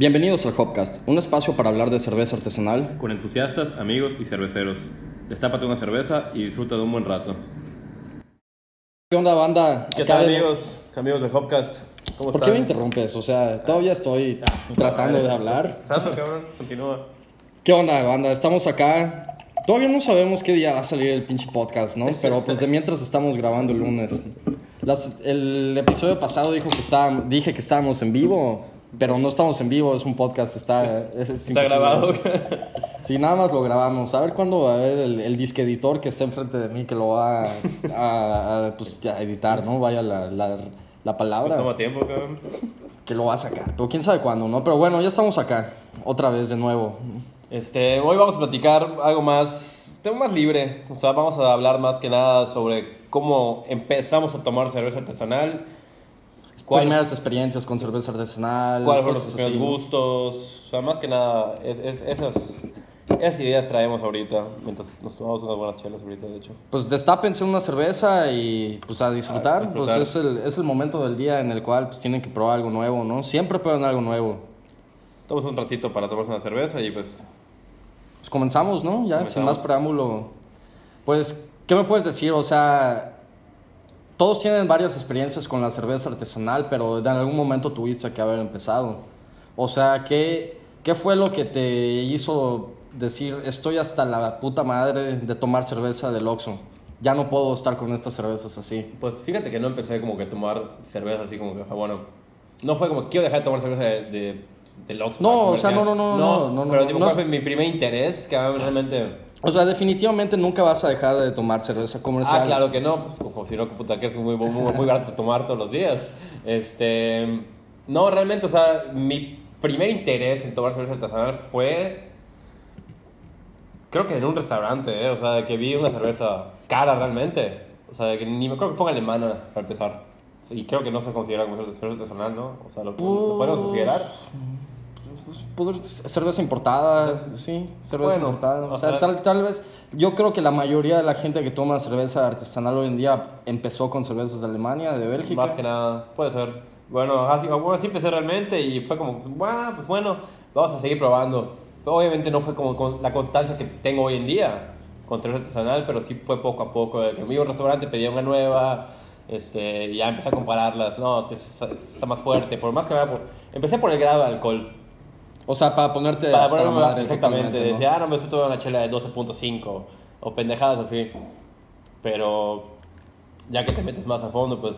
Bienvenidos al Hopcast, un espacio para hablar de cerveza artesanal. Con entusiastas, amigos y cerveceros. Destápate una cerveza y disfruta de un buen rato. ¿Qué onda, banda? ¿Qué Acá tal, de- amigos? Amigos del Hopcast. ¿Cómo ¿Por qué están? me interrumpes? O sea, todavía estoy tratando de hablar. Sato, cabrón, continúa. ¿Qué onda, banda? Estamos acá. Todavía no sabemos qué día va a salir el pinche podcast, ¿no? Pero pues de mientras estamos grabando el lunes. Las- el episodio pasado dijo que estábamos, dije que estábamos en vivo, pero no estamos en vivo, es un podcast, está, es, es Está grabado. eso. Sí, nada más lo grabamos. A ver cuándo va a ver el, el disque editor que está enfrente de mí que lo va a, a- a, pues, a editar, ¿no? Vaya la, la, la palabra. Toma tiempo, cabrón. que lo va a sacar. Pero quién sabe cuándo, ¿no? Pero bueno, ya estamos acá. Otra vez de nuevo. Este, hoy vamos a platicar algo más, tema más libre. O sea, vamos a hablar más que nada sobre cómo empezamos a tomar cerveza artesanal. ¿Cuál- Primeras experiencias con cerveza artesanal. ¿Cuáles fueron nuestros primeros gustos? O sea, más que nada, es, es- esas, esas ideas traemos ahorita, mientras nos tomamos unas buenas chelas ahorita, de hecho. Pues destápense una cerveza y pues a disfrutar. A disfrutar. Pues es el, es el momento del día en el cual pues tienen que probar algo nuevo, ¿no? Siempre prueban algo nuevo. Tomamos un ratito para tomarse una cerveza y pues... Pues comenzamos, ¿no? Ya, sin Comenzamos. más preámbulo. Pues, ¿qué me puedes decir? O sea, todos tienen varias experiencias con la cerveza artesanal, pero en algún momento tuviste que haber empezado. O sea, ¿qué, qué fue lo que te hizo decir, estoy hasta la puta madre de tomar cerveza del Oxxo? Ya no puedo estar con estas cervezas así. Pues fíjate que no empecé como que a tomar cerveza así como que, ah, bueno, no fue como quiero dejar de tomar cerveza de, de, del Oxxo, No, o sea, no, no, no, no, no, pero no, tipo, no ¿cuál es- fue mi primer interés? Que realmente... O sea, definitivamente nunca vas a dejar de tomar cerveza comercial. Ah, claro que no, pues como si no, que puta, que es muy, muy, muy barato tomar todos los días. Este, no, realmente, o sea, mi primer interés en tomar cerveza artesanal fue, creo que en un restaurante, ¿eh? o sea, que vi una cerveza cara realmente, o sea, que ni me creo que fue alemana para empezar. Y creo que no se considera como cerveza artesanal, ¿no? O sea, lo, lo podemos Pues, considerar. Pues, cerveza importada, sí, cerveza Bueno, importada. O sea, tal, tal vez, yo creo que la mayoría de la gente que toma cerveza artesanal hoy en día empezó con cervezas de Alemania, de Bélgica. Más que nada, puede ser. Bueno, así, bueno, así empecé realmente y fue como, bueno, pues bueno, vamos a seguir probando. Obviamente no fue como con la constancia que tengo hoy en día con cerveza artesanal, pero sí fue poco a poco. Que me iba a un restaurante, pedía una nueva, este, y ya empecé a compararlas. No, es que está, está más fuerte. Por más que nada, por- empecé por el grado de alcohol. O sea, para ponerte Para hasta la madre exactamente. ¿no? Decía, ah, no, me estoy tomando una chela de 12.5 o pendejadas así. Pero ya que te metes más a fondo, pues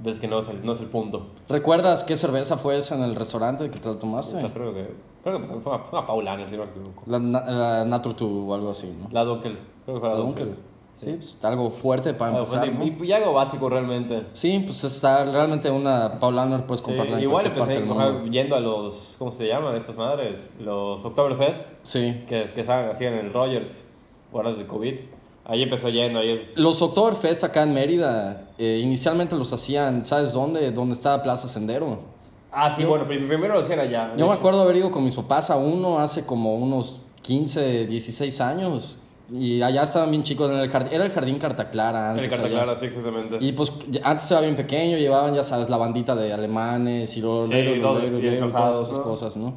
ves que no es el, no es el punto. ¿Recuerdas qué cerveza fue esa en el restaurante que te la tomaste? creo que, creo que fue una, fue una Paulaner, si no me equivoco. La, la Naturtu o algo así, ¿no? La Dunkel. Creo que fue La la Dunkel. Dunkel. Sí, pues algo fuerte para Ah, empezar, pues, ¿no? y, y algo básico realmente. Sí, pues está realmente una Paulaner puedes Sí, comprarla en igual cualquier parte empecé del mundo. yendo a los, ¿cómo se llaman estas madres? Los Oktoberfest, Sí. que, que estaban así en el Rogers, horas de COVID. Ahí empezó yendo, ahí es... Los Oktoberfest acá en Mérida, eh, inicialmente los hacían, ¿sabes dónde? Donde está Plaza Sendero. Ah, sí, bueno, prim- primero lo hacían allá. Yo me hecho. acuerdo haber ido con mis papás a uno hace como unos 15, 16 años. Y allá estaban bien chicos en el jardín. Era el jardín Cartaclara antes. El Carta allá. Clara, sí, exactamente. Y pues antes era bien pequeño, llevaban, ya sabes, la bandita de alemanes y lo, Sí, lo- lo- todos lo- lo- bien todas disfrazados, esas ¿no? cosas, ¿no?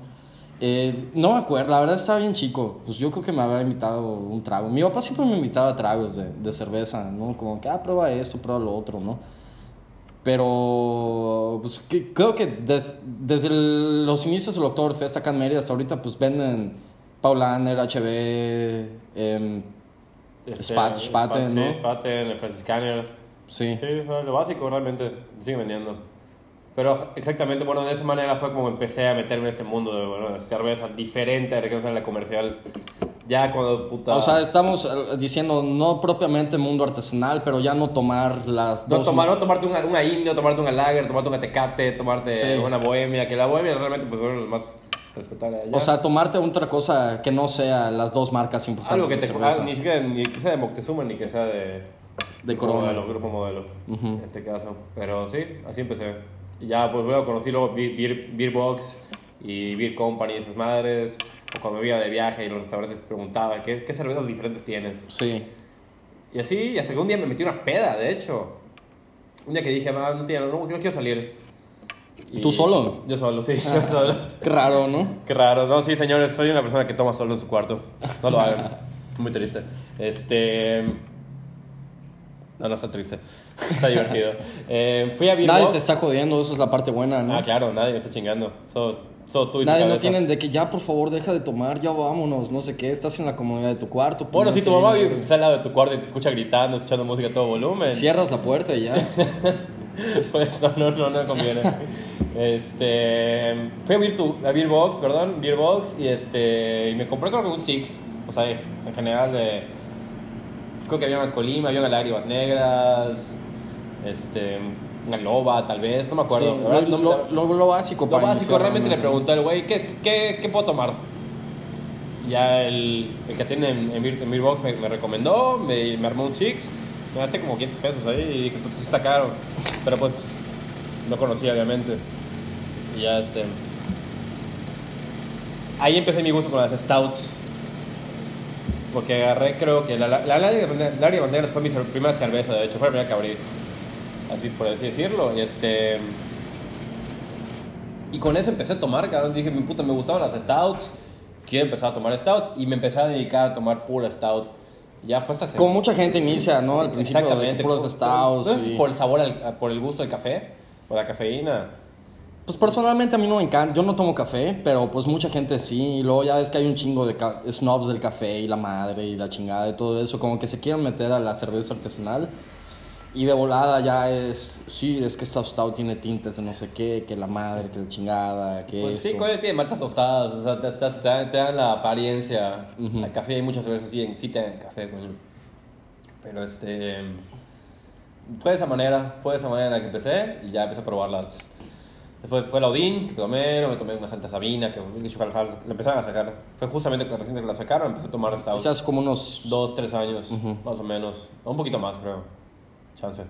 Eh, no me acuerdo, la verdad estaba bien chico. Pues yo creo que me había invitado un trago. Mi papá siempre me invitaba a tragos de, de cerveza, ¿no? Como que, ah, prueba esto, prueba lo otro, ¿no? Pero, pues que- creo que des- desde el- los inicios del Oktoberfest acá en Mérida hasta ahorita, pues venden Paulaner, HB, em, Spat- Spaten, ¿no? Sí, Spaten, Franciscaner. sí. Sí, eso es lo básico realmente, sigue vendiendo. Pero exactamente, bueno, de esa manera fue como empecé a meterme en este mundo de, bueno, de cerveza diferente la que no sea la comercial. Ya cuando puta... O sea, estamos eh, diciendo no propiamente mundo artesanal, pero ya no tomar las no, dos. tomar, no tomarte una, una indio, tomarte una lager, tomarte una tecate, tomarte Sí. una bohemia, que la bohemia realmente pues bueno, más respetable allá. O sea, tomarte otra cosa que no sea las dos marcas importantes algo que te ah, ni siquiera ni que sea de Moctezuma ni que sea de De Corona. modelo, grupo modelo Ujú. en este caso pero sí así empecé y ya pues luego conocí luego Beer, Beer, Beer Box y Beer Company esas madres o cuando iba de viaje y los restaurantes preguntaba ¿qué, qué cervezas diferentes tienes? Sí. y así y hasta que un día me metí una peda de hecho un día que dije "Ah, no, no, no quiero salir Y- ¿Tú solo? Yo solo, sí. yo solo. Qué raro, ¿no? Qué raro. No, sí, señores, soy una persona que toma solo en su cuarto. No lo hagan. Muy triste. Este. No, no está triste. Está divertido. Eh, fui a Nadie Beerbox. te está jodiendo, eso es la parte buena, ¿no? Ah, claro, nadie me está chingando. Solo, solo tú y tu Nadie no tienen de que ya, por favor, deja de tomar, ya vámonos, no sé qué, estás en la comodidad de tu cuarto. Bueno, si tu ponete- mamá vive- está al lado de tu cuarto y te escucha gritando, escuchando música a todo volumen. Cierras la puerta y ya. Pues no, no, no, no conviene. Este, fui a, Beer to- a Beerbox, perdón, Beerbox, y este, y me compré creo que un Six, o sea, en general de, creo que había una colima, había una lágrimas negras, este, una loba tal vez, no me acuerdo. Sí, verdad, lo, no- lo- lo- lo básico lo básico, iniciar realmente le realmente. pregunté al güey, ¿qué, qué, ¿qué puedo tomar? Ya el, el que tiene en, en, Beer- en Beerbox me, me recomendó, me, me armó un Six, me hace como 500 pesos ahí y dije, pues está caro, pero pues no conocía obviamente. Y ya este... Ahí empecé mi gusto con las Stouts. Porque agarré, creo que la, la, la Larry Larry Banderas fue mi primera cerveza, de hecho, fue la primera que abrí. Así por así decirlo. Y este. Y con eso empecé a tomar, cabrón. Dije, mi puta, me gustaban las stouts. Quiero empezar a tomar stouts. Y me empecé a dedicar a tomar pura stout. Ya fue. Como mucha gente inicia, ¿no? Al principio de puros stouts. no si y- por el sabor, al- por el gusto del café. Por la cafeína. Pues personalmente a mí no me encanta, yo no tomo café, pero pues mucha gente sí, y luego ya ves que hay un chingo de snobs del café y la madre y la chingada y todo eso, como que se quieren meter a la cerveza artesanal y de volada ya es, sí, es que esta stout tiene tintes de no sé qué, que la madre, que la chingada, que Pues sí, esto. coño, tiene maltas tostadas, o sea, te, te- te dan, te dan la apariencia. Ujú. El café hay muchas veces sí, sí te dan café, coño. Pero este. Fue de esa manera, fue de esa manera que empecé y ya empecé a probarlas. Después fue la Odín, que tomé, me tomé una Santa Sabina, que la empezaron a sacar. Fue justamente cuando recién que la sacaron, empecé a tomar O Stout. sea, hace como unos... Dos, tres años, Ujú. más o menos. O Un poquito más, creo. Chance.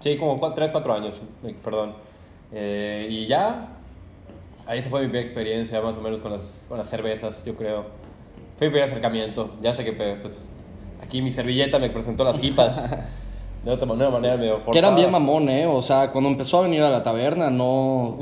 Sí, como cua- tres, cuatro años, eh, perdón. Eh, y ya, ahí se fue mi primera experiencia, más o menos, con las, con las cervezas, yo creo. Fue mi primer acercamiento. Ya sé que, pues, aquí mi servilleta me presentó las hipas. De otra nueva manera, medio Que eran forzada. bien mamón, ¿eh? O sea, cuando empezó a venir a la taberna, no...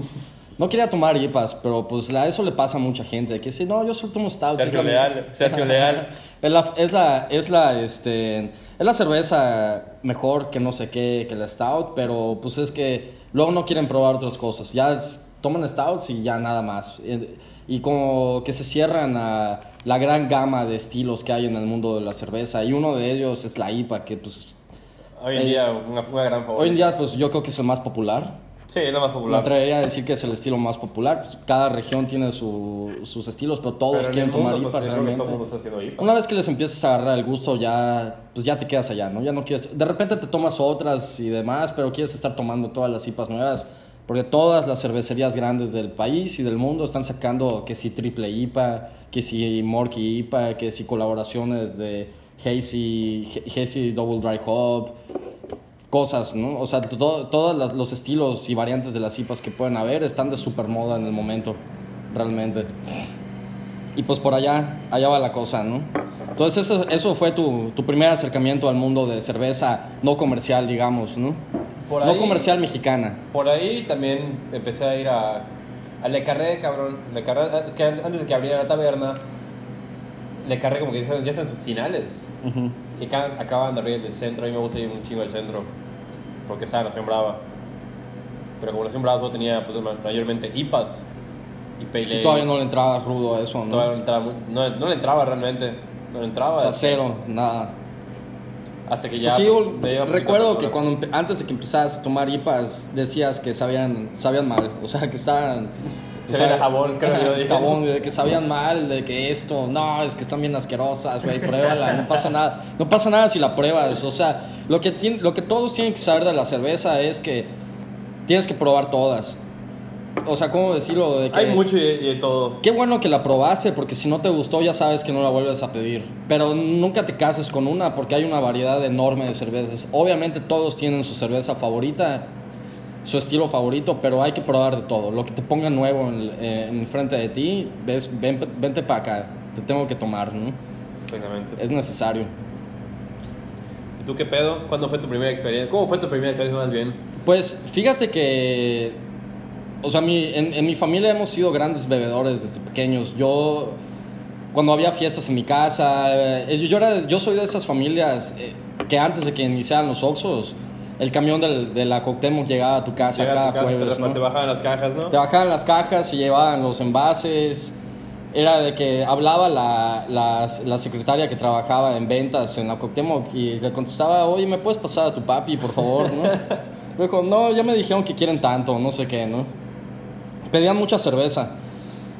No quería tomar IPAs, pero pues la, eso le pasa a mucha gente. Que si no, yo solo tomo stouts. Sergio es la misma". Leal, Sergio Leal. es la, es la, es la, este, es la cerveza mejor que no sé qué, que la stout, pero pues es que luego no quieren probar otras cosas. Ya es- toman stouts y ya nada más. Y, y como que se cierran a la gran gama de estilos que hay en el mundo de la cerveza. Y uno de ellos es la IPA, que pues Hoy en Eh, día, una, una gran favorita. hoy en día pues yo creo que es el más popular. Sí, es la más Me popular. atrevería a decir que es el estilo más popular. Pues, cada región tiene su- sus estilos, pero todos Pero en quieren mundo, tomar pues, IPA que realmente. IPA. Una vez que les empiezas a agarrar el gusto, ya, pues ya te quedas allá, ¿no? Ya no quieres. De repente te tomas otras y demás, pero quieres estar tomando todas las IPAs nuevas. Porque todas las cervecerías grandes del país y del mundo están sacando que si triple IPA, que si Morky IPA, que si colaboraciones de Hazy, Hazy Double Dry Hop, cosas, ¿no? O sea, to- todos los estilos y variantes de las IPAs que pueden haber están de super moda en el momento, realmente. Y pues por allá, allá va la cosa, ¿no? Entonces eso, eso fue tu, tu primer acercamiento al mundo de cerveza no comercial, digamos, ¿no? Por no ahí- comercial mexicana. Por ahí también empecé a ir a, a Le Carré, cabrón. Le Carré, es que antes de que abriera la taberna, Le Carré como que ya están- ya están en sus finales. Ujú. Y acá, acaban de abrir el centro, a mí me gusta ir un chingo del centro, porque está Nación Brava. Pero como Nación Brava solo tenía pues, ma- mayormente IPAs y Ales. todavía no le entraba rudo a eso, ¿no? Todavía no, entraba muy- no, no le entraba realmente. No le entraba. O sea, cero, nada. Hasta que ya... Pues sí, pues, recuerdo que cuando antes de que empezaras a tomar IPAs decías que sabían, sabían mal, o sea, que estaban... o Sabían jabón, creo que yo dije. Jabón, de que sabían mal, de que esto, no, es que están bien asquerosas, güey, pruébala, no pasa nada. No pasa nada si la pruebas, o sea, lo que, tien- lo que todos tienen que saber de la cerveza es que tienes que probar todas. O sea, ¿cómo decirlo? De que, Hay mucho y de, y de todo. Qué bueno que la probaste, porque si no te gustó ya sabes que no la vuelves a pedir. Pero nunca te cases con una, porque hay una variedad enorme de cervezas. Obviamente todos tienen su cerveza favorita, su estilo favorito, pero hay que probar de todo. Lo que te ponga nuevo en, eh, en frente de ti, ves, ven, vente para acá, te tengo que tomar, ¿no? Exactamente. Es necesario. ¿Y tú qué pedo? ¿Cuándo fue tu primera experiencia? ¿Cómo fue tu primera experiencia más bien? Pues fíjate que o sea, mi, en, en mi familia hemos sido grandes bebedores desde pequeños. Yo, cuando había fiestas en mi casa, eh, yo, era, yo soy de esas familias eh, que antes de que iniciaran los Oxos, el camión del, de la Cuauhtémoc llegaba a tu casa Llega a cada tu casa, jueves, te, ¿no? te bajaban las cajas, ¿no? Te bajaban las cajas y llevaban los envases. Era de que hablaba la, la, la secretaria que trabajaba en ventas en la Cuauhtémoc y le contestaba, oye, ¿me puedes pasar a tu papi, por favor? ¿no? Le dijo, no, ya me dijeron que quieren tanto, no sé qué, ¿no? Pedían mucha cerveza.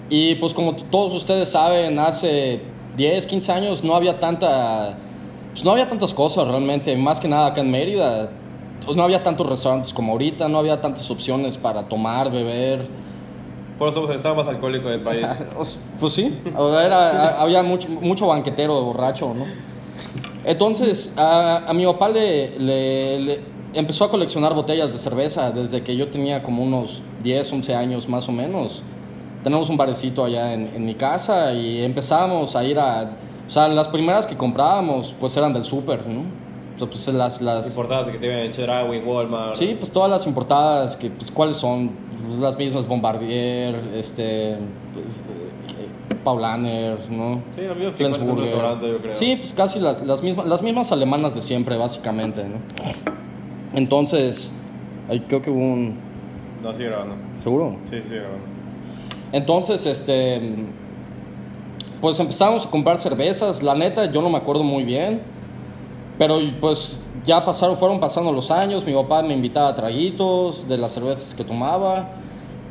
Y pues como todos ustedes saben, hace 10, 15 años no había tanta... Pues no había tantas cosas realmente, más que nada acá en Mérida. Pues, no había tantos restaurantes como ahorita, no había tantas opciones para tomar, beber. Por eso somos el estado más alcohólico del país. Pues sí, era- había mucho, mucho banquetero borracho, ¿no? Entonces, a, a mi papá le, le- le- empezó a coleccionar botellas de cerveza desde que yo tenía como unos 10, 11 años más o menos. Tenemos un barecito allá en, en mi casa y empezamos a ir a... O sea, las primeras que comprábamos pues eran del súper, ¿no? Pues las... las Importadas que te agua y Walmart. Sí, pues todas las importadas, que, pues, ¿cuáles son? Pues, las mismas Bombardier, este, Paulaner, ¿no? Sí, los mismos que un restaurante, yo creo. Sí, pues casi las, las, mismas, las mismas alemanas de siempre, básicamente, ¿no? Entonces, ahí creo que hubo un... No, sigue grabando. ¿Seguro? Sí, sigue grabando. Entonces, este, pues empezamos a comprar cervezas. La neta, yo no me acuerdo muy bien, pero pues ya pasaron, fueron pasando los años. Mi papá me invitaba a traguitos de las cervezas que tomaba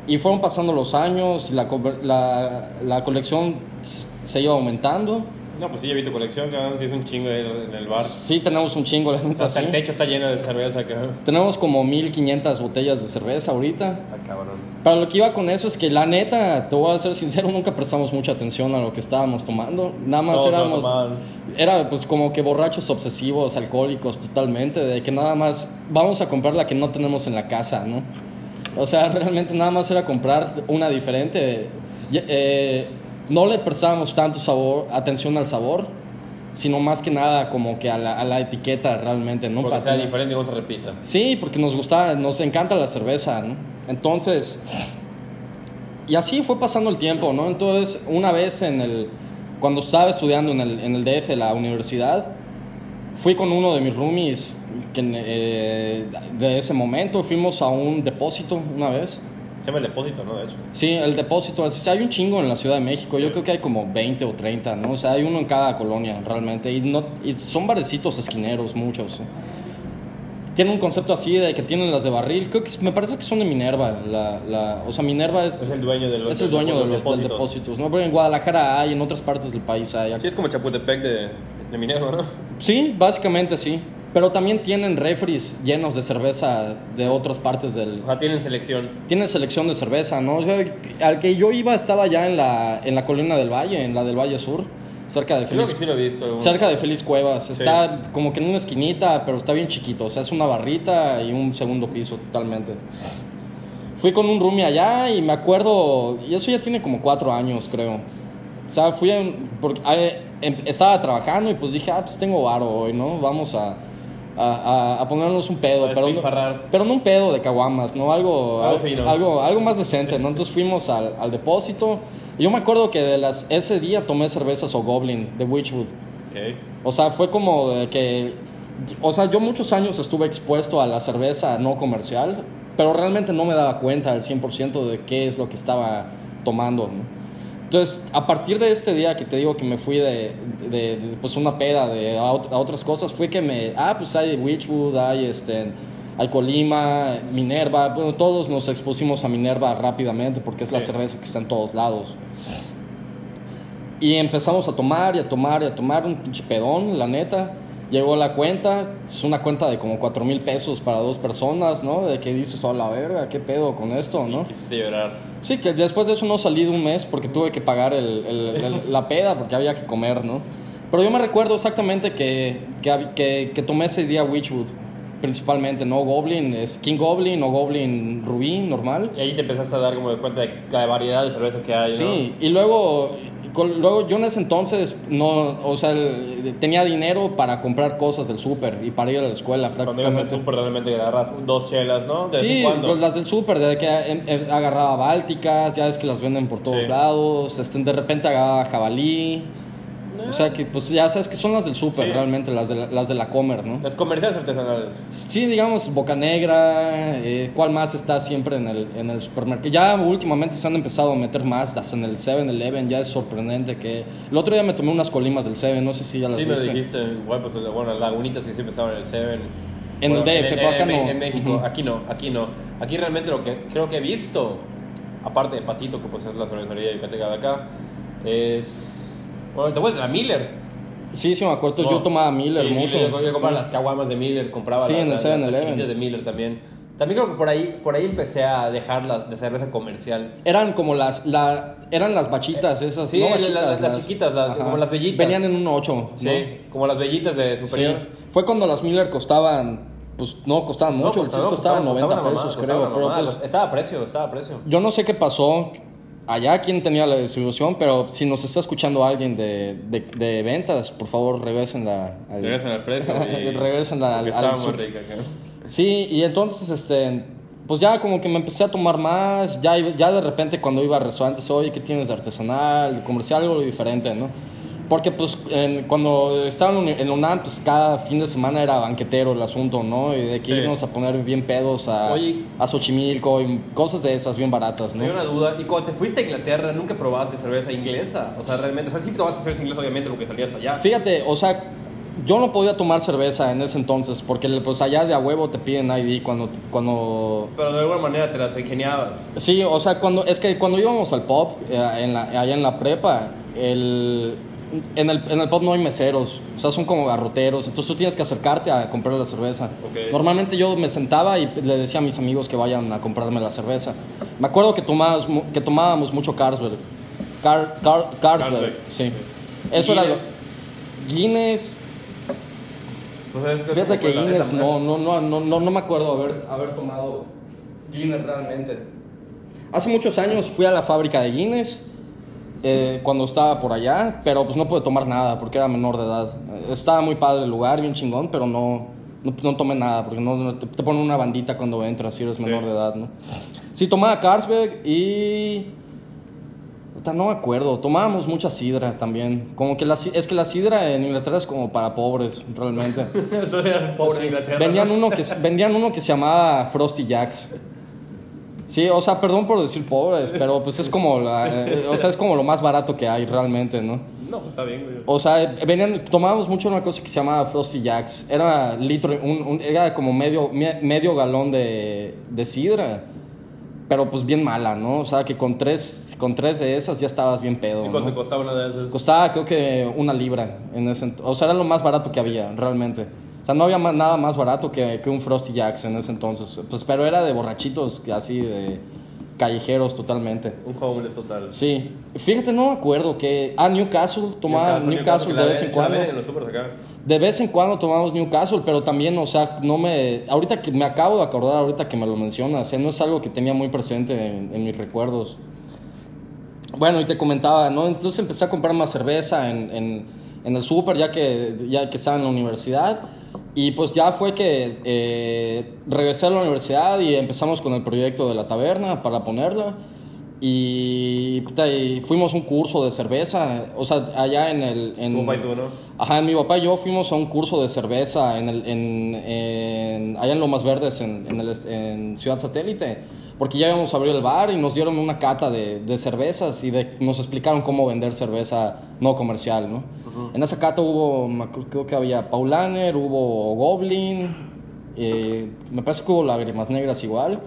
y fueron pasando los años y la, la colección se iba aumentando. No, pues sí, ya vi tu colección, cabrón. Tienes un chingo ahí en el bar. Sí, tenemos un chingo, la neta, Hasta sí. el techo está lleno de cerveza, cabrón. Tenemos como 1500 botellas de cerveza ahorita. Está cabrón. Pero lo que iba con eso es que la neta, te voy a ser sincero, nunca prestamos mucha atención a lo que estábamos tomando. Nada más Todos éramos... Era pues como que borrachos obsesivos, alcohólicos totalmente, de que nada más vamos a comprar la que no tenemos en la casa, ¿no? O sea, realmente nada más era comprar una diferente. Eh, no le prestábamos tanto sabor, atención al sabor, sino más que nada como que a la, a la etiqueta realmente, ¿no? Porque Para sea diferente y no se repita. Sí, porque nos gusta, nos encanta la cerveza, ¿no? Entonces, y así fue pasando el tiempo, ¿no? Entonces, una vez en el, cuando estaba estudiando en el, en el DF, la universidad, fui con uno de mis roomies que, eh, de ese momento, fuimos a un depósito una vez. Se llama el depósito, ¿no? De hecho. Sí, el depósito, así, hay un chingo en la Ciudad de México, yo creo que hay como 20 o 30, ¿no? O sea, hay uno en cada colonia realmente, y, no, y son barecitos esquineros, muchos. Tienen un concepto así de que tienen las de barril, creo que me parece que son de Minerva, la, la, o sea, Minerva es, Es el dueño de los es el dueño de los, del depósitos. depósitos, ¿no? Pero en Guadalajara hay, en otras partes del país hay. Sí, es como Chapultepec de, de Minerva, ¿no? Sí, básicamente sí. Pero también tienen refries llenos de cerveza de otras partes del, O sea, tienen selección. tienen selección de cerveza, ¿no? O sea, al que yo iba estaba ya en la, en la colina del Valle, en la del Valle Sur, cerca de Creo Feliz, que sí lo he visto. cerca de Feliz Cuevas. Está como que en una esquinita, pero está bien chiquito. O sea, es una barrita y un segundo piso totalmente. Fui con un roomie allá y me acuerdo, y eso ya tiene como cuatro años, creo. O sea, fui en- porque eh, em- estaba trabajando y pues dije, ah, pues tengo varo hoy, ¿no? Vamos a, a, a- a ponernos un pedo. Pero, no, pero no un pedo de caguamas, ¿no? Algo, Algo al- algo, algo más decente, ¿no? Entonces fuimos al, al depósito. Y yo me acuerdo que de las, ese día tomé cervezas o Goblin de Witchwood. Ok. O sea, fue como de que... O sea, yo muchos años estuve expuesto a la cerveza no comercial, pero realmente no me daba cuenta al 100% de qué es lo que estaba tomando. ¿no? Entonces, a partir de este día que te digo que me fui de, de- de, pues una peda de, a, a otras cosas, fue que me... Ah, pues hay Witchwood, hay, este, hay Colima, Minerva. Bueno, todos nos expusimos a Minerva rápidamente porque es la Sí. cerveza que está en todos lados. Y empezamos a tomar y a tomar y a tomar un pinche pedón, la neta. Llegó la cuenta, es una cuenta de como 4 mil pesos para dos personas, ¿no? De que dices, oh la verga, ¿qué pedo con esto, no? Quisiste llorar. Sí, que después de eso no salí de un mes porque tuve que pagar el- el- el- la peda porque había que comer, ¿no? Pero yo me recuerdo exactamente que, que, que- que tomé ese día Witchwood, principalmente, ¿no? Goblin, es King Goblin o Goblin Rubí, normal. Y ahí te empezaste a dar como de cuenta de la variedad de cerveza que hay, ¿no? Sí, y luego luego yo en ese entonces no, o sea, tenía dinero para comprar cosas del súper y para ir a la escuela Cuando ibas al prácticamente. súper realmente agarras dos chelas, ¿no? De Sí, pues las del súper, de que em- em, agarraba bálticas, ya ves que las venden por todos Sí. lados, este, de repente agarraba jabalí. O sea que pues ya sabes que son las del súper Sí. realmente, las de la, las de la comer, ¿no? Las comerciales artesanales. Sí, digamos, Boca Negra, eh, ¿cuál más está siempre en el, en el supermercado? Ya últimamente se han empezado a meter más, hasta en el 7-Eleven, ya es sorprendente que... El otro día me tomé unas colimas del 7, no sé si ya las Sí, me lo viste. dijiste. Igual, pues, bueno, las lagunitas que siempre estaban en el Seven. En el DF, pero acá en, no. En México, Ujú. aquí no, aquí no. Aquí realmente lo que creo que he visto, aparte de Patito, que pues es la cervecería yucateca de acá, es... Bueno, te puedes de la Miller. Sí, sí, me acuerdo, No. yo tomaba Miller Sí, mucho. Yo, yo compraba Sí. las caguamas de Miller, compraba Sí, las, en el las- 7-Eleven. las chiquitas de Miller también. También creo que por ahí, por ahí empecé a dejar la de cerveza comercial. Eran como las, la, eran las bachitas esas, Sí, no las- bachitas, las- las chiquitas, las- como las bellitas. Venían en un 8, Sí, como las bellitas de superior. Fue cuando las Miller costaban, pues no costaban No, mucho, el costaba- CIS costaba costaba 90 una mamada, pesos, creo, pero pues Estaba a precio, estaba a precio. Yo no sé qué pasó allá, quién tenía la distribución, pero si nos está escuchando alguien de, de, de ventas, por favor regresen la... al- Regresan al precio. y- al- al Estaba muy rica acá. Sí, y entonces, este, pues ya como que me empecé a tomar más, ya, ya de repente cuando iba a restaurantes, oye, ¿qué tienes de artesanal, comercial, algo diferente, no? Porque pues en- cuando estaba en en UNAM, pues cada fin de semana era banquetero el asunto, ¿no? Y de que Sí. irnos a poner bien pedos a, Oye. a Xochimilco y cosas de esas bien baratas, ¿no? Dio una duda. ¿Y cuando te fuiste a Inglaterra nunca probaste cerveza inglesa? O sea, realmente, o sea, sí tomaste cerveza inglesa, obviamente, lo que salías allá. Fíjate, o sea, yo no podía tomar cerveza en ese entonces porque pues allá de a huevo te piden ID cuando cuando Pero de alguna manera te las ingeniabas. Sí, o sea, cuando es que cuando íbamos al pub eh, en la, allá en la prepa, el en el, en el pub no hay meseros, o sea, son como garroteros, entonces tú tienes que acercarte a comprar la cerveza. Ok. Normalmente yo me sentaba y le decía a mis amigos que vayan a comprarme la cerveza. Me acuerdo que tomábamos, mu- que tomábamos mucho Carlsberg. Car, Car- Carlsberg, sí. sí. Eso era lo... Guinness. Guinness, es- es Fíjate que Guinness no, no, no, no, no me acuerdo haber, haber tomado Guinness realmente. Hace muchos años fui a la fábrica de Guinness eh, cuando estaba por allá, pero pues no pude tomar nada porque era menor de edad. Estaba muy padre el lugar, bien chingón, pero no, no, no tomé nada porque no, no- te, te ponen una bandita cuando entras si eres Sí. menor de edad, ¿no? Sí, tomaba Carlsberg y... No me acuerdo, tomábamos mucha sidra también. Como que la, es que la sidra en Inglaterra es como para pobres, realmente. Entonces pobre en Inglaterra. Vendían ¿no? uno, que, vendían uno que se llamaba Frosty Jacks. Sí, o sea, perdón por decir pobres, pero pues es como, la, eh, o sea, es como lo más barato que hay realmente, ¿no? No, pues está bien, güey. O sea, venían, tomábamos mucho una cosa que se llamaba Frosty Jacks. Era litro, un, un- era como medio, me- medio galón de, de sidra, pero pues bien mala, ¿no? O sea, que con tres, con tres de esas ya estabas bien pedo. ¿Y cuánto costaba una de esas? Costaba creo que una libra en ese O sea, era lo más barato que había, realmente. O sea, no había más- nada más barato que, que un Frosty Jacks en ese entonces. Pues, pero era de borrachitos, así de callejeros totalmente. Un homeless total. Sí. Fíjate, no me acuerdo que... Ah, Newcastle, tomaba Newcastle, la de vez en cuando. en los acá. De vez en cuando tomamos Newcastle, pero también, o sea, no me... Ahorita que me acabo de acordar, ahorita que me lo mencionas, ¿eh? no es algo que tenía muy presente en, en mis recuerdos. Bueno, y te comentaba, ¿no? Entonces empecé a comprar más cerveza en, en, en el súper ya que, ya que estaba en la universidad. Y pues ya fue que eh, regresé a la universidad y empezamos con el proyecto de la taberna para ponerla. Y, y fuimos a un curso de cerveza, o sea, allá en el... En, Tu papá y tú, ¿no? Ajá, mi papá y yo fuimos a un curso de cerveza en el, en, en- allá en Lomas Verdes, en, en, el, en Ciudad Satélite, porque ya íbamos a abrir el bar y nos dieron una cata de, de cervezas y de- nos explicaron cómo vender cerveza no comercial, ¿no? En esa cata hubo, me acuerdo- creo que había Paulaner, hubo Goblin, eh, me parece que hubo Lágrimas Negras igual.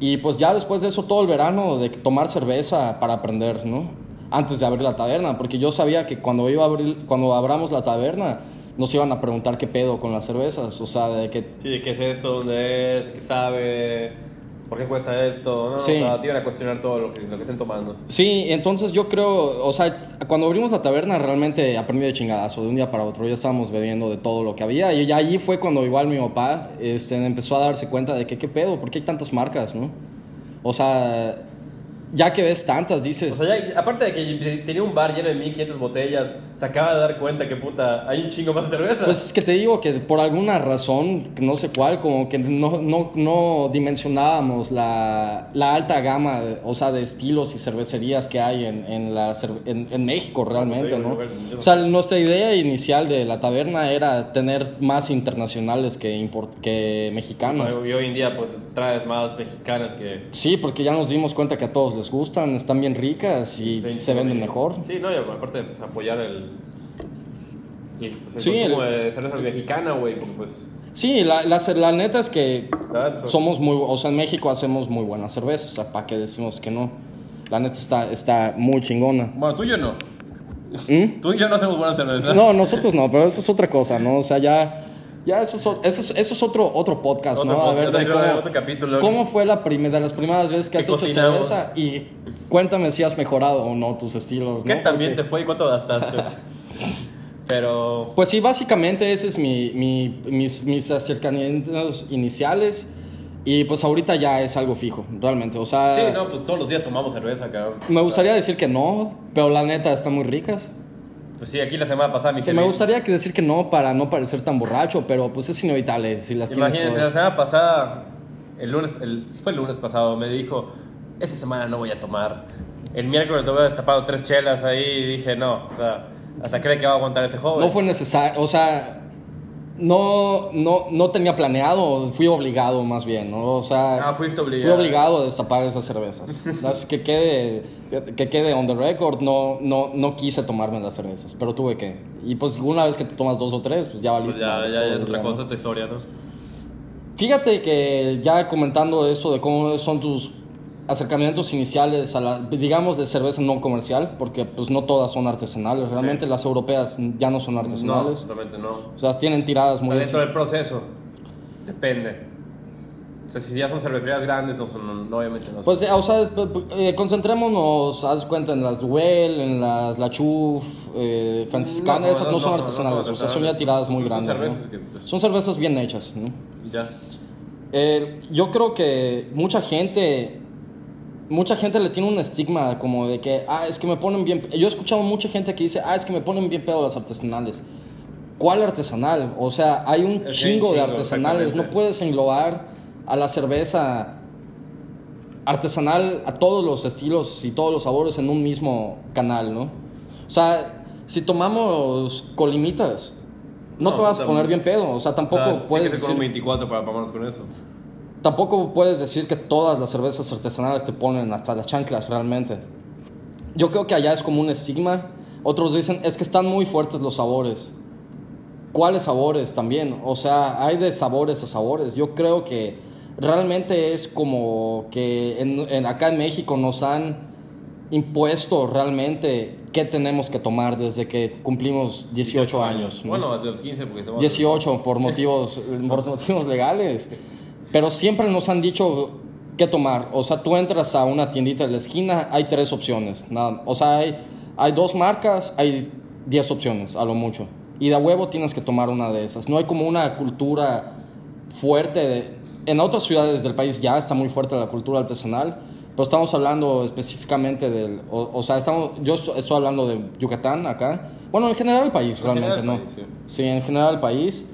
Y pues ya después de eso todo el verano de tomar cerveza para aprender, ¿no? Antes de abrir la taberna, porque yo sabía que cuando iba a abrir, cuando abramos la taberna, nos iban a preguntar qué pedo con las cervezas, o sea, de que Sí, ¿qué es esto? ¿Dónde es? ¿Qué sabe? ¿Por qué cuesta esto? ¿no? Sí. O sea, te iban a cuestionar todo lo que, lo que estén tomando. Sí, entonces yo creo, o sea, cuando abrimos la taberna realmente aprendí de chingadazo, de un día para otro, ya estábamos bebiendo de todo lo que había y ya allí fue cuando igual mi papá este, empezó a darse cuenta de que qué pedo, ¿por qué hay tantas marcas, no? O sea, ya que ves tantas, O dices, sea, ya- aparte de que tenía un bar lleno de 1500 botellas, se acaba de dar cuenta que puta, hay un chingo más de cerveza. Pues es que te digo que por alguna razón, no sé cuál, como que no, no, no dimensionábamos la, la alta gama, de- o sea, de estilos y cervecerías que hay en, en, la, en, en México realmente, ¿no? O sea, nuestra idea inicial de la taberna era tener más internacionales que, import- que mexicanos. y hoy en día pues traes más mexicanas que... Sí, porque ya nos dimos cuenta que a todos les gustan, están bien ricas y Sí, se venden mejor. Sí, no, y aparte pues, apoyar el... Y, pues, Sí, el- de cerveza mexicana, güey, porque pues... Sí, la, la, la neta es que ¿verdad? Pues, somos muy, o sea, en México hacemos muy buena cerveza, o sea, ¿para qué decimos que no? La neta está, está muy chingona. Bueno, tú y yo no. ¿Mm? Tú y yo no hacemos buena cerveza. No, nosotros no, pero eso es otra cosa, ¿no? O sea, ya, ya eso es, eso es, eso es otro, otro podcast, Otro ¿no? A ver, podcast, de otro- cómo, otro capítulo. ¿cómo fue la primera, de las primeras veces que Que has hecho cocinamos. cerveza? Y cuéntame si has mejorado o no tus estilos, ¿Qué ¿no? también Porque- te fue y cuánto gastaste? Pero... Pues sí, básicamente ese es mi, mi- mis, mis acercamientos iniciales y pues ahorita ya es algo fijo, realmente. O sea, Sí, no, pues todos los días tomamos cerveza, cabrón. me gustaría decir que no, pero la neta están muy ricas. Pues sí, aquí la semana pasada Sí, me gustaría que decir que no para no parecer tan borracho, pero pues es inevitable si las Imagínense, la semana pasada, el lunes, el- fue el lunes pasado, me dijo, esa semana no voy a tomar. El miércoles te voy a destapado tres chelas ahí y dije, no, o sea, hasta cree que va a aguantar este joven. No fue necesario, o sea, no, no, no tenía planeado, fui obligado más bien, ¿no? O sea, Ah, fuiste obligado. Fui obligado a destapar esas cervezas. Así que quede, que quede on the record, no, no, no quise tomarme las cervezas, pero tuve que. Y pues una vez que te tomas dos o tres, pues ya Pues valiste. ya, madres ya, es otra cosa esta historia, ¿no? Fíjate que ya comentando eso de cómo son tus acercamientos iniciales a la, digamos, de cerveza no comercial, porque pues no todas son artesanales, realmente Sí. las europeas ya no son No, artesanales. realmente no. O sea, tienen tiradas O muy sea, dentro del proceso, depende. O sea, si ya son cervecerías grandes, no son, no, obviamente no son. Pues, eh, o sea, eh, concentrémonos, haz cuenta, en las Well, en las La Chuf, eh, franciscana, No esas no, no son artesanales, no son o sea, son ya tiradas muy grandes. ¿no? cervezas que, pues- Son cervezas bien hechas, ¿no? ya. Eh, yo creo que mucha gente, mucha gente le tiene un estigma como de que, ah, es que me ponen bien. Yo he escuchado mucha gente que dice, ah, es que me ponen bien pedo las artesanales. ¿Cuál artesanal? O sea, hay un que chingo, de artesanales. No puedes englobar a la cerveza artesanal a todos los estilos y todos los sabores en un mismo canal, ¿no? O sea, si tomamos colimitas, no, No, te vas a poner bien pedo. O sea, tampoco puedes que con un decir... 24 para pamarnos con eso. Tampoco puedes decir que todas las cervezas artesanales te ponen hasta las chanclas realmente. Yo creo que allá es como un estigma. Otros dicen, es que están muy fuertes los sabores. ¿Cuáles sabores también? O sea, hay de sabores a sabores. Yo creo que realmente es como que en, en- acá en México nos han impuesto realmente qué tenemos que tomar desde que cumplimos 18 años. ¿no? Bueno, desde los 15 porque estamos... 18 por motivos, por motivos legales. Pero siempre nos han dicho qué tomar. O sea, tú entras a una tiendita de la esquina, hay tres opciones. Nada. O sea, hay, hay dos marcas, hay 10 opciones, a lo mucho. Y de huevo tienes que tomar una de esas. No hay como una cultura fuerte. de- en otras ciudades del país ya está muy fuerte la cultura artesanal. Pero estamos hablando específicamente del... O, o sea, estamos, yo estoy hablando de Yucatán acá. Bueno, en general el país, En realmente, ¿no? país, Sí, en general el país.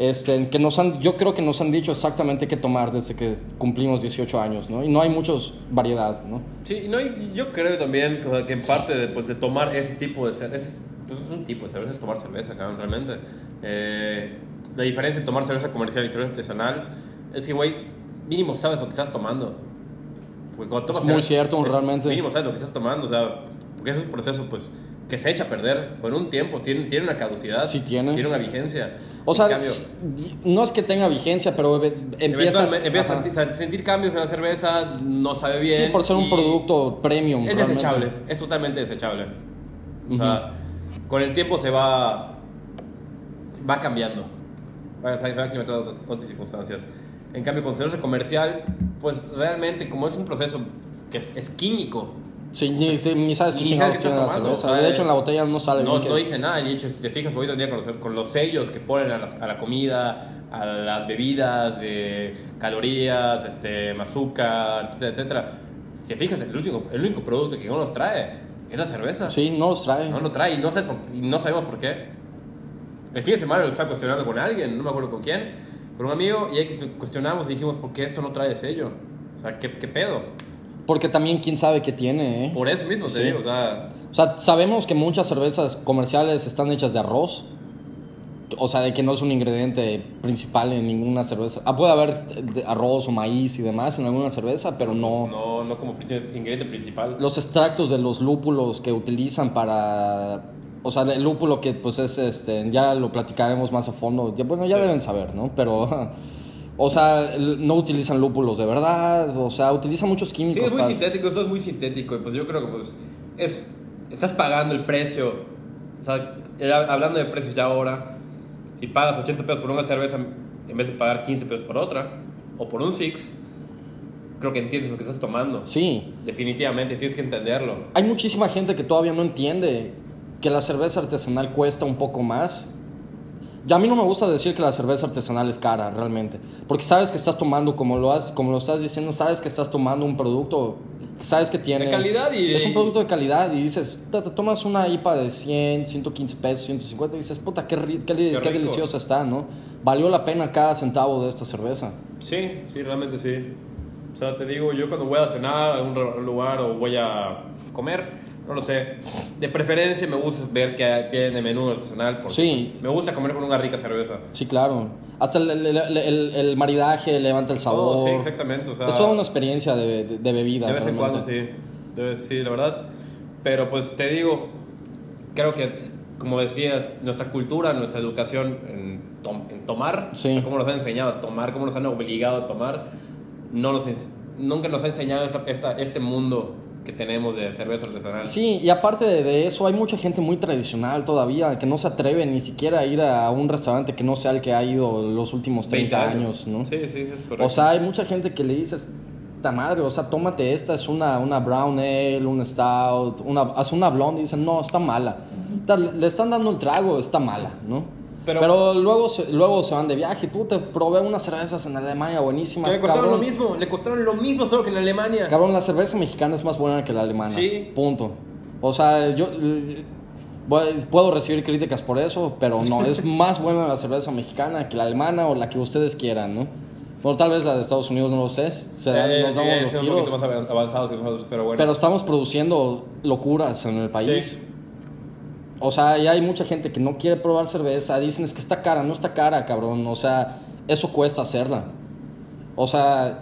Este, que nos han, yo creo que nos han dicho exactamente qué tomar desde que cumplimos 18 años, ¿no? Y no hay muchos variedad, ¿no? Sí, no, yo creo también que en parte de, pues, de tomar ese tipo de cerveza, pues, es un tipo de cerveza, es tomar cerveza, cabrón, realmente. Eh, la diferencia entre tomar cerveza comercial y cerveza artesanal es que, güey, mínimo sabes lo que estás tomando. Porque cuando Es tomas muy cerveza, cierto, pues, realmente. Mínimo sabes lo que estás tomando, o sea, porque eso es un proceso, pues, que se echa a perder con un tiempo, tiene, tiene una caducidad. Sí, tiene. Tiene una vigencia. O sea, cambio, no es que tenga vigencia, pero empiezas... empiezas a sentir, cambios en la cerveza, no sabe bien. Sí, por ser un producto premium. Es realmente. desechable, es totalmente desechable. O sea, con el tiempo se va, va cambiando, va, va aclimatando a otras, otras circunstancias. En cambio, con cerveza comercial, pues realmente, como es un proceso que es, es químico, Sí, ni, sí, ni sabes qué chingados sabes tiene la cerveza. de hecho, en la botella no sale no, bien que- no dice nada. Y de hecho, si te fijas, hoy en día con los, con los sellos que ponen a, las- a la comida, a las bebidas, de calorías, este, azúcar, etcétera, etcétera, te fijas, el, último, el único producto que no nos trae es la cerveza. Sí, no los trae. No lo trae y no, sé por- y no sabemos por qué. El fin de semana lo estaba cuestionando con alguien, no me acuerdo con quién, con un amigo, y ahí que cuestionamos y dijimos, ¿por qué esto no trae sello? O sea, ¿qué, qué pedo? Porque también quién sabe qué tiene, ¿eh? Por eso mismo te Sí. digo, o sea, O sea, sabemos que muchas cervezas comerciales están hechas de arroz. O sea, de que no es un ingrediente principal en ninguna cerveza. Ah, puede haber arroz o maíz y demás en alguna cerveza, pero no. no, no como ingrediente principal. Los extractos de los lúpulos que utilizan para. O sea, el lúpulo que pues es este. Ya lo platicaremos más a fondo. Bueno, ya Sí. deben saber, ¿no? Pero. O sea, no utilizan lúpulos de verdad. O sea, utilizan muchos Sí, químicos. es muy sintético, esto es muy sintético, y pues yo creo que pues es, estás pagando el precio, o sea, ya hablando de precios ya ahora, si pagas 80 pesos por una cerveza en vez de pagar 15 pesos por otra, o por un Six, creo que entiendes lo que estás tomando. Sí. Definitivamente, tienes que entenderlo. Hay muchísima gente que todavía no entiende que la cerveza artesanal cuesta un poco más. A mí no me gusta decir que la cerveza artesanal es cara, realmente. Porque sabes que estás tomando, como lo, has, como lo estás diciendo, sabes que estás tomando un producto, sabes que tiene... De calidad y- Es un producto de calidad y dices, te, te tomas una IPA de 100, 115 pesos, 150 y dices, puta, qué, qué, Qué qué deliciosa está, ¿no? Valió la pena cada centavo de esta cerveza. Sí, sí, realmente sí. O sea, te digo, yo cuando voy a cenar a re- lugar o voy a comer, no lo sé. De preferencia me gusta ver que tiene menú artesanal. Porque Sí. Me gusta comer con una rica cerveza. Sí, claro. Hasta el, el- el- el- maridaje levanta el sabor. Oh, sí, exactamente. O sea, es toda una experiencia de, de- de bebida. De vez en cuando, sí. De vez- sí, la verdad. Pero pues te digo, creo que, como decías, nuestra cultura, nuestra educación en, tom- en tomar, Sí. o sea, cómo nos han enseñado a tomar, cómo nos han obligado a tomar, no nos nunca nos ha enseñado esta- esta- este mundo que tenemos de cerveza artesanal. Sí, y aparte de, eso, hay mucha gente muy tradicional todavía que no se atreve ni siquiera a ir a un restaurante que no sea el que ha ido los últimos 30 años, ¿no? Sí, sí, es correcto. O sea, hay mucha gente que le dices, ta madre, o sea, tómate esta, es una, una brown ale, una stout, una, haz una blonde y dicen, no, está mala. Le están dando el trago, está mala, ¿no? Pero- Pero, luego, se, luego se van de viaje. Tú te probé unas cervezas en Alemania buenísimas. que le costaron cabrón. lo mismo, le costaron lo mismo solo que en Alemania. Cabrón, la cerveza mexicana es más buena que la alemana. Sí. Punto. O sea, yo eh, puedo recibir críticas por eso, pero no, es más buena la cerveza mexicana que la alemana o la que ustedes quieran, ¿no? Bueno, tal vez la de Estados Unidos no lo sé, se dan, Eh, nos damos eh, los son un tiros. más avan- avanzados que nosotros, pero bueno. Pero estamos produciendo locuras en el país. Sí. O sea, y hay mucha gente que no quiere probar cerveza. Dicen, es que está cara, no está cara, cabrón. O sea, eso cuesta hacerla. O sea,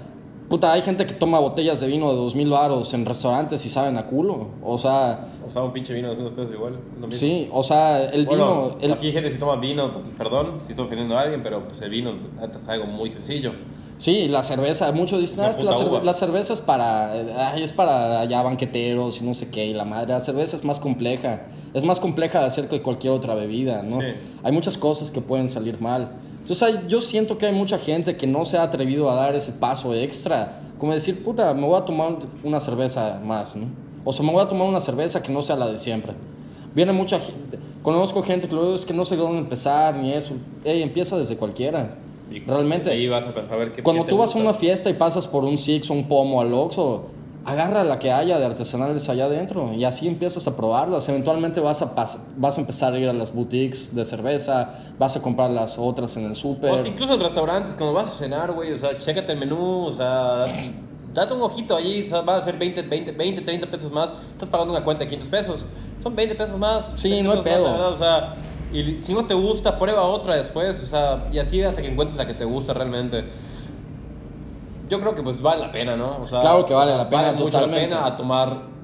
puta, hay gente que toma botellas de vino de dos mil baros en restaurantes y saben a culo. O sea, O sea, un pinche vino de 200 pesos igual. sí, o sea, el Bueno, vino... el- aquí hay gente si toma vino, pues, perdón si estoy ofendiendo a alguien, pero pues el vino pues, es algo muy sencillo. Sí, la cerveza, muchos dicen, "Ah, es que la, cerve- uva". la cerveza es para, ay, es para ya banqueteros y no sé qué, y la madre, la cerveza es más compleja, es más compleja de hacer que cualquier otra bebida, ¿no? Sí. Hay muchas cosas que pueden salir mal. Entonces hay- yo siento que hay mucha gente que no se ha atrevido a dar ese paso extra, como decir, puta, me voy a tomar una cerveza más, ¿no? O sea, me voy a tomar una cerveza que no sea la de siempre. Viene mucha gente, conozco gente que luego es que no sé dónde empezar ni eso. Ey, empieza desde cualquiera. Y Realmente. Ahí vas a saber qué Cuando qué tú vas a gusta. una fiesta y pasas por un Six o un Pomo al Oxxo, agarra la que haya de artesanales allá adentro y así empiezas a probarlas. Eventualmente vas a, vas a empezar a ir a las boutiques de cerveza, vas a comprar las otras en el O súper. incluso en restaurantes, cuando vas a cenar, güey, o sea, chécate el menú, o sea, date un ojito allí, o sea, va a ser 20, 20, 20, 30 pesos más, estás pagando una cuenta de 500 pesos, son 20 pesos más. Sí, 20 no hay más, pedo. verdad, o sea, y si no te gusta, prueba otra después, o sea, y así hasta que encuentres la que te gusta realmente. Yo creo que pues vale la pena, ¿no? O sea, Claro que vale la pena, Vale mucho la pena a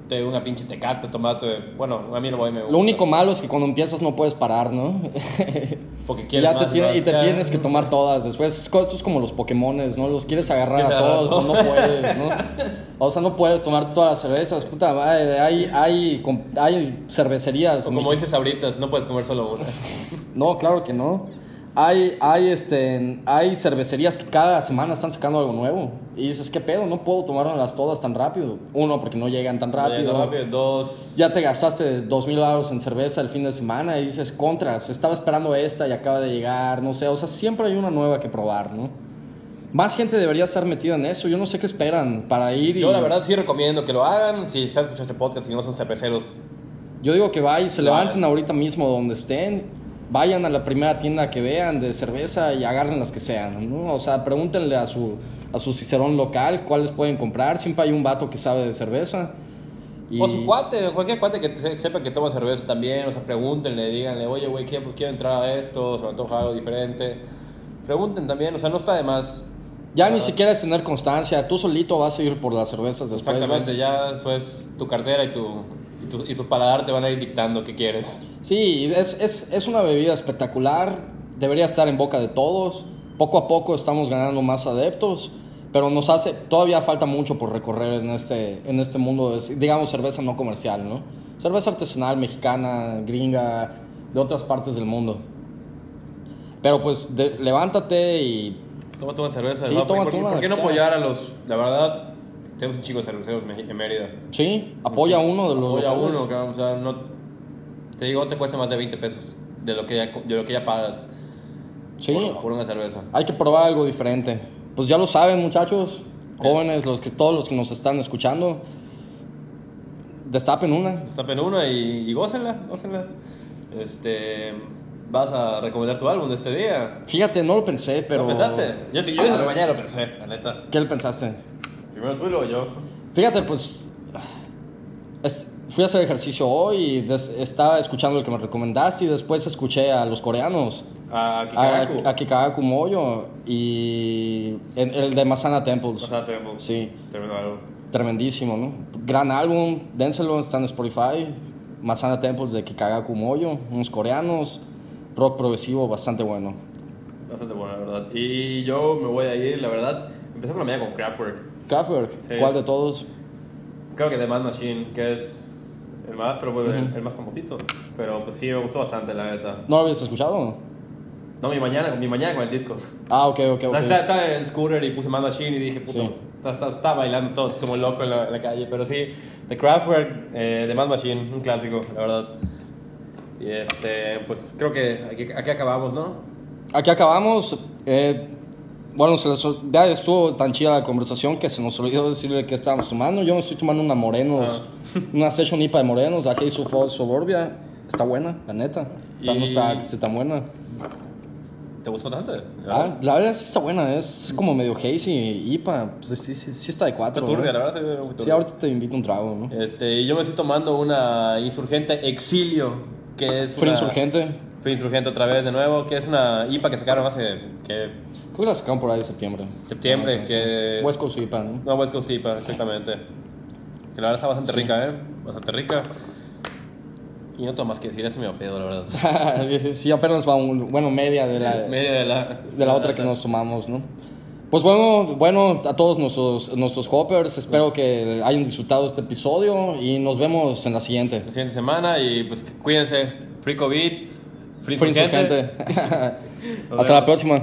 tomarte una pinche tecate, tomate, bueno, a mí no voy, me gusta. Lo único malo es que cuando empiezas no puedes parar, ¿no? Porque quieres ya te más, tiene- más, y te ya. tienes que tomar todas después. Esto es como los Pokémones, ¿no? Los quieres agarrar a todos, pues no puedes, ¿no? O sea, no puedes tomar todas las cervezas. Puta madre, hay, hay, hay cervecerías. O como dices ahorita, no puedes comer solo una. No, claro que no. Hay, hay, este, hay cervecerías que cada semana están sacando algo nuevo. Y dices, ¿qué pedo? No puedo tomármelas todas tan rápido. Uno, porque no llegan tan rápido. rápido. Dos. Ya te gastaste dos mil dólares en cerveza el fin de semana y dices, contras, estaba esperando esta y acaba de llegar, no sé. O sea, siempre hay una nueva que probar, ¿no? Más gente debería estar metida en eso. Yo no sé qué esperan para ir y... Yo la verdad sí recomiendo que lo hagan. Si están escuchando este podcast y no son cerveceros, Yo digo que vayan, se levanten ahorita mismo donde estén, vayan a la primera tienda que vean de cerveza y agarren las que sean, ¿no? O sea, pregúntenle a su, a su cicerón local cuáles pueden comprar. Siempre hay un vato que sabe de cerveza. Y... O su cuate, cualquier cuate que se- sepa que toma cerveza también, o sea, pregúntenle, díganle, oye, güey, quiero, quiero entrar a esto, se me antoja algo diferente. Pregunten también, o sea, no está de más. Ya ni siquiera es tener constancia, tú solito vas a ir por las cervezas después. Exactamente, vas- ya después tu cartera y tu, y tu, y tu paladar te van a ir dictando qué quieres. Sí, es, es, es una bebida espectacular, debería estar en boca de todos. Poco a poco estamos ganando más adeptos, pero nos hace, todavía falta mucho por recorrer en este, en este mundo, de, digamos, cerveza no comercial, ¿no? Cerveza artesanal, mexicana, gringa, de otras partes del mundo. Pero pues de- levántate y Toma una cerveza, Sí, toma ¿Por, qué- una, por qué no apoyar a los.? La verdad, tenemos un chico de cerveceros en Mérida. sí, apoya uno de los Apoya locales. uno, cabrón, o sea, no. Te digo, no te cuesta más de 20 pesos de lo que ya, de lo que ya pagas Sí, por, por una cerveza. Hay que probar algo diferente. Pues ya lo saben, muchachos, jóvenes, los que todos los que nos están escuchando, destapen una. Destapen una y, y gócenla, gócenla. Este. Vas a recomendar tu álbum de este día. Fíjate, no lo pensé, pero. ¿Lo pensaste? Yo sí, yo desde la mañana lo pensé, la neta. ¿Qué le pensaste? Primero tú y luego yo. Fíjate, pues. es- fui a hacer ejercicio hoy y des- estaba escuchando el que me recomendaste y después escuché a los coreanos. A A, Kikagaku. a Kikagaku Moyo y en- el de Masana Temples. Sea, tenemos. Sí. Tremendo álbum. Tremendísimo, ¿no? Gran álbum, dénselo, está en Spotify. Masana Temples de Kikagaku Moyo, unos coreanos, rock progresivo bastante bueno. Bastante bueno, la verdad. Y yo me voy a ir, la verdad. Empecé por la mañana con Kraftwerk. Kraftwerk, Sí. ¿cuál de todos? Creo que The Mad Machine, que es el más, pero bueno, el, el más famosito. Pero pues sí, me gustó bastante, la neta. ¿No lo habías escuchado? No, mi mañana, mi mañana con el disco. Ah, ok, ok, O sea, estaba, estaba en el scooter y puse Mad Machine y dije, puto, Sí. está- está- estaba bailando todo como loco en la, en la calle. Pero sí, The Kraftwerk, eh, The Mad Machine, un clásico, la verdad. Y este, pues creo que aquí, aquí acabamos, ¿no? Aquí acabamos. eh, bueno, se les- ya estuvo tan chida la conversación que se nos olvidó decirle que estábamos tomando. Yo me estoy tomando una Morenos, una Session IPA de Morenos, la Hazy Fall Suburbia. Está buena, la neta. O sea, no está, que tan buena. ¿Te gustó bastante? Ah, la verdad sí está buena, es como medio hazy IPA. Pues sí, sí, sí está de Está cuatro. turbia, ¿no? la verdad. Sí, turbia. ahorita te invito un trago, ¿no? Este, y yo me estoy tomando una insurgente Exilio, que es Free una... Insurgente. Free Insurgente otra vez de nuevo, que es una IPA que sacaron hace que Creo que la sacaron por ahí de septiembre. Septiembre, No, que- sí. West Coast IPA, ¿no? no West Coast IPA, exactamente. Que la verdad está bastante Sí. rica, ¿eh? Bastante rica. Y no tengo más que decir, es medio pedo, la verdad. sí, apenas va un, bueno, media de la, Media de la... de la otra que nos tomamos, ¿no? Pues bueno, bueno, a todos nuestros, nuestros hoppers, espero que hayan disfrutado este episodio y nos vemos en la siguiente. La siguiente semana y pues cuídense. Free COVID, Free, Free. Nos Hasta la próxima.